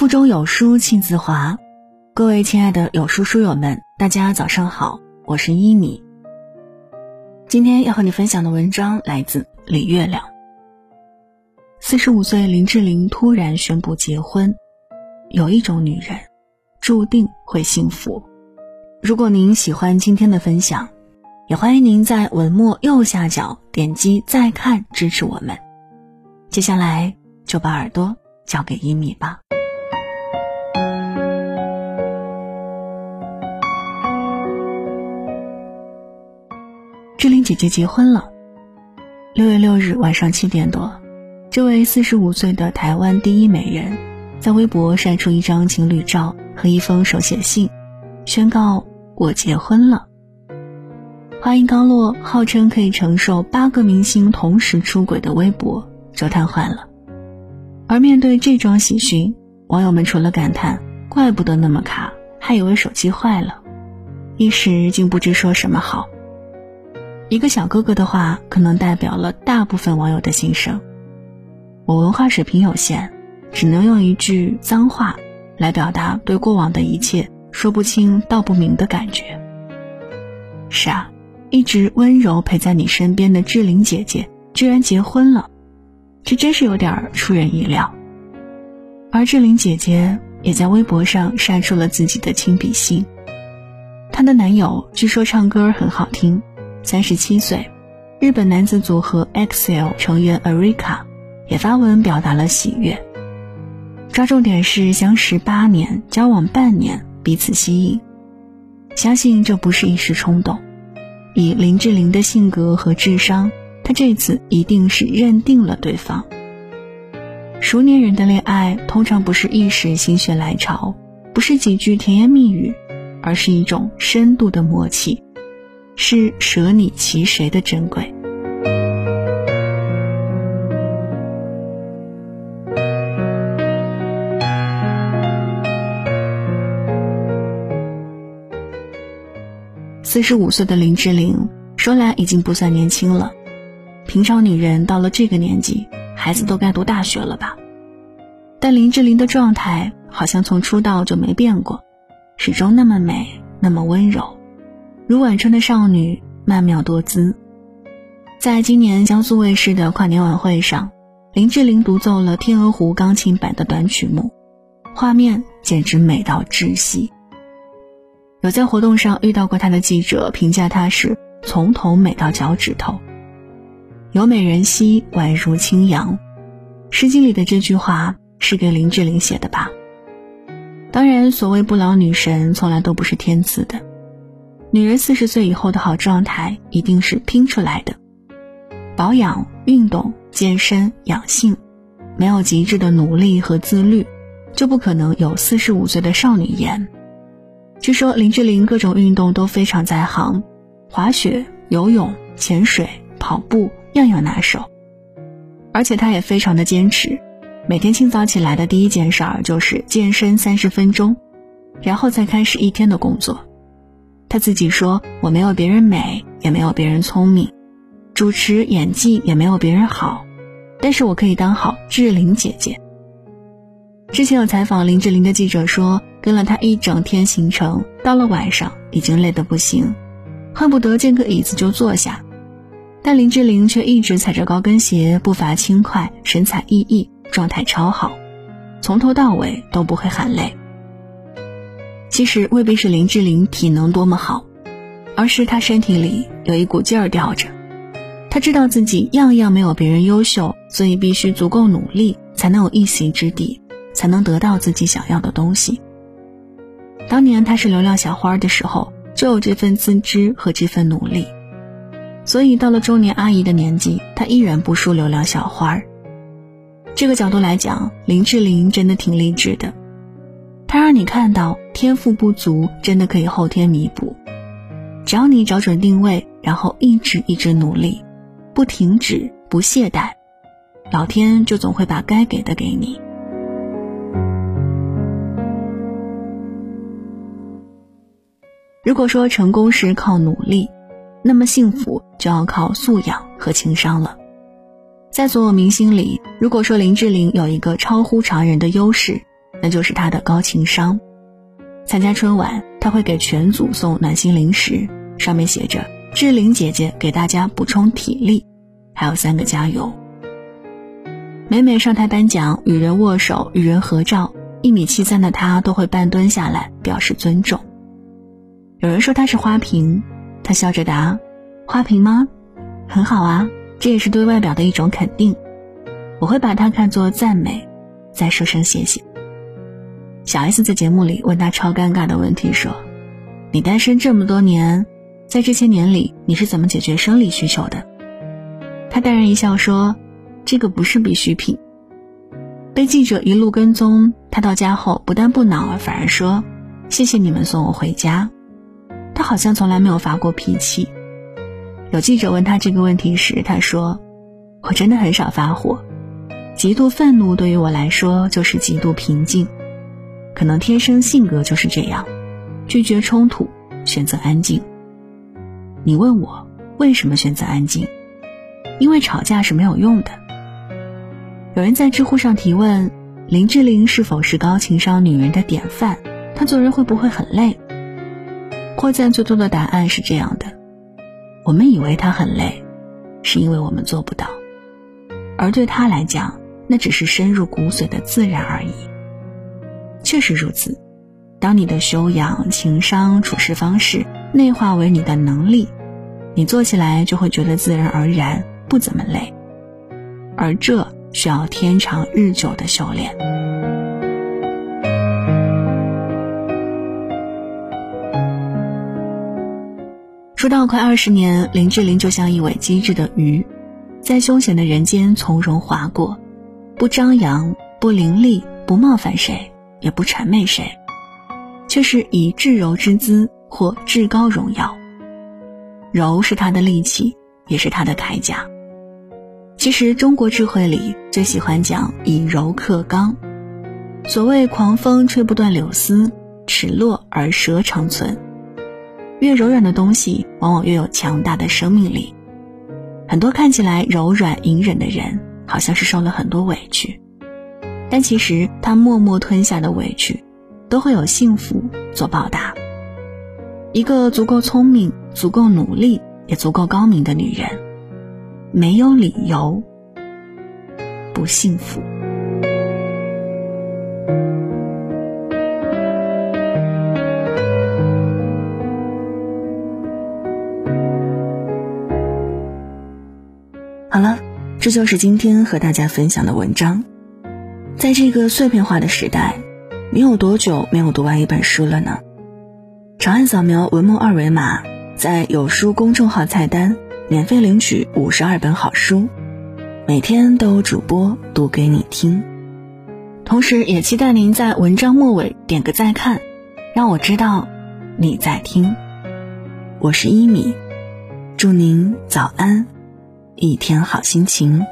腹中有书气自华，各位亲爱的有书书友们，大家早上好，我是一米。今天要和你分享的文章来自李月亮。四十五岁林志玲突然宣布结婚，有一种女人，注定会幸福。如果您喜欢今天的分享，也欢迎您在文末右下角点击再看支持我们。接下来就把耳朵交给一米吧。姐姐结婚了。六月六日晚上七点多，这位四十五岁的台湾第一美人，在微博晒出一张情侣照和一封手写信，宣告我结婚了。话音刚落，号称可以承受八个明星同时出轨的微博就瘫痪了。而面对这桩喜讯，网友们除了感叹“怪不得那么卡”，还以为手机坏了，一时竟不知说什么好。一个小哥哥的话，可能代表了大部分网友的心声。我文化水平有限，只能用一句脏话来表达对过往的一切说不清道不明的感觉。是啊，一直温柔陪在你身边的志玲姐姐居然结婚了，这真是有点出人意料。而志玲姐姐也在微博上晒出了自己的亲笔信。她的男友据说唱歌很好听。三十七岁，日本男子组合 EXILE 成员 Erika 也发文表达了喜悦。抓重点是相识八年，交往半年，彼此吸引。相信这不是一时冲动。以林志玲的性格和智商，她这次一定是认定了对方。熟年人的恋爱通常不是一时心血来潮，不是几句甜言蜜语，而是一种深度的默契。是舍你其谁的珍贵。四十五岁的林志玲，说来已经不算年轻了。平常女人到了这个年纪，孩子都该读大学了吧？但林志玲的状态好像从出道就没变过，始终那么美，那么温柔。如晚春的少女，曼妙多姿。在今年江苏卫视的跨年晚会上，林志玲独奏了《天鹅湖》钢琴版的短曲目，画面简直美到窒息。有在活动上遇到过她的记者评价她是从头美到脚趾头，有美人兮宛如清扬。诗经里的这句话是给林志玲写的吧？当然，所谓不老女神从来都不是天赐的。女人四十岁以后的好状态一定是拼出来的，保养、运动、健身、养性，没有极致的努力和自律，就不可能有四十五岁的少女颜。据说林志玲各种运动都非常在行，滑雪、游泳、潜水、跑步样样拿手，而且她也非常的坚持，每天清早起来的第一件事儿就是健身三十分钟，然后再开始一天的工作。他自己说：“我没有别人美，也没有别人聪明，主持演技也没有别人好，但是我可以当好志玲姐姐。”之前有采访林志玲的记者说，跟了她一整天行程，到了晚上已经累得不行，恨不得见个椅子就坐下，但林志玲却一直踩着高跟鞋，步伐轻快，神采奕奕，状态超好，从头到尾都不会喊累。其实未必是林志玲体能多么好，而是她身体里有一股劲儿吊着。她知道自己样样没有别人优秀，所以必须足够努力，才能有一席之地，才能得到自己想要的东西。当年她是流量小花的时候，就有这份自知和这份努力，所以到了中年阿姨的年纪，她依然不输流量小花。这个角度来讲，林志玲真的挺励志的。它让你看到天赋不足真的可以后天弥补，只要你找准定位，然后一直一直努力，不停止不懈怠，老天就总会把该给的给你。如果说成功是靠努力，那么幸福就要靠素养和情商了。在所有明星里，如果说林志玲有一个超乎常人的优势，那就是他的高情商。参加春晚，他会给全组送暖心零食，上面写着“志玲姐姐给大家补充体力”，还有三个加油。每每上台颁奖，与人握手、与人合照，一米七三的他都会半蹲下来表示尊重。有人说他是花瓶，他笑着答：“花瓶吗？很好啊，这也是对外表的一种肯定。我会把它看作赞美，再说声谢谢。”小 S 在节目里问他超尴尬的问题说：“你单身这么多年，在这些年里你是怎么解决生理需求的？”他淡然一笑说。这个不是必需品。被记者一路跟踪，他到家后不但不恼，反而说：“谢谢你们送我回家。”他好像从来没有发过脾气。有记者问他这个问题时，他说：“我真的很少发火，极度愤怒对于我来说就是极度平静，可能天生性格就是这样，拒绝冲突，选择安静。”你问我为什么选择安静？因为吵架是没有用的。有人在知乎上提问：林志玲是否是高情商女人的典范？她做人会不会很累？获赞最多的答案是这样的：我们以为她很累，是因为我们做不到，而对她来讲，那只是深入骨髓的自然而已。确实如此，当你的修养、情商、处事方式内化为你的能力，你做起来就会觉得自然而然，不怎么累。而这。需要天长日久的修炼。出道快二十年，林志玲就像一尾机智的鱼，在凶险的人间从容划过，不张扬，不凌厉，不冒犯谁，也不谄媚谁，却是以至柔之姿或至高荣耀。柔是他的利器，也是他的铠甲。其实中国智慧里最喜欢讲以柔克刚，所谓狂风吹不断柳丝，齿落而舌长存。越柔软的东西，往往越有强大的生命力。很多看起来柔软隐忍的人，好像是受了很多委屈，但其实他默默吞下的委屈，都会有幸福做报答。一个足够聪明、足够努力、也足够高明的女人。没有理由不幸福。好了，这就是今天和大家分享的文章。在这个碎片化的时代，你有多久没有读完一本书了呢？长按扫描文末二维码，在有书公众号菜单。免费领取五十二本好书，每天都有主播读给你听。同时，也期待您在文章末尾点个再看，让我知道你在听。我是一米，祝您早安，一天好心情。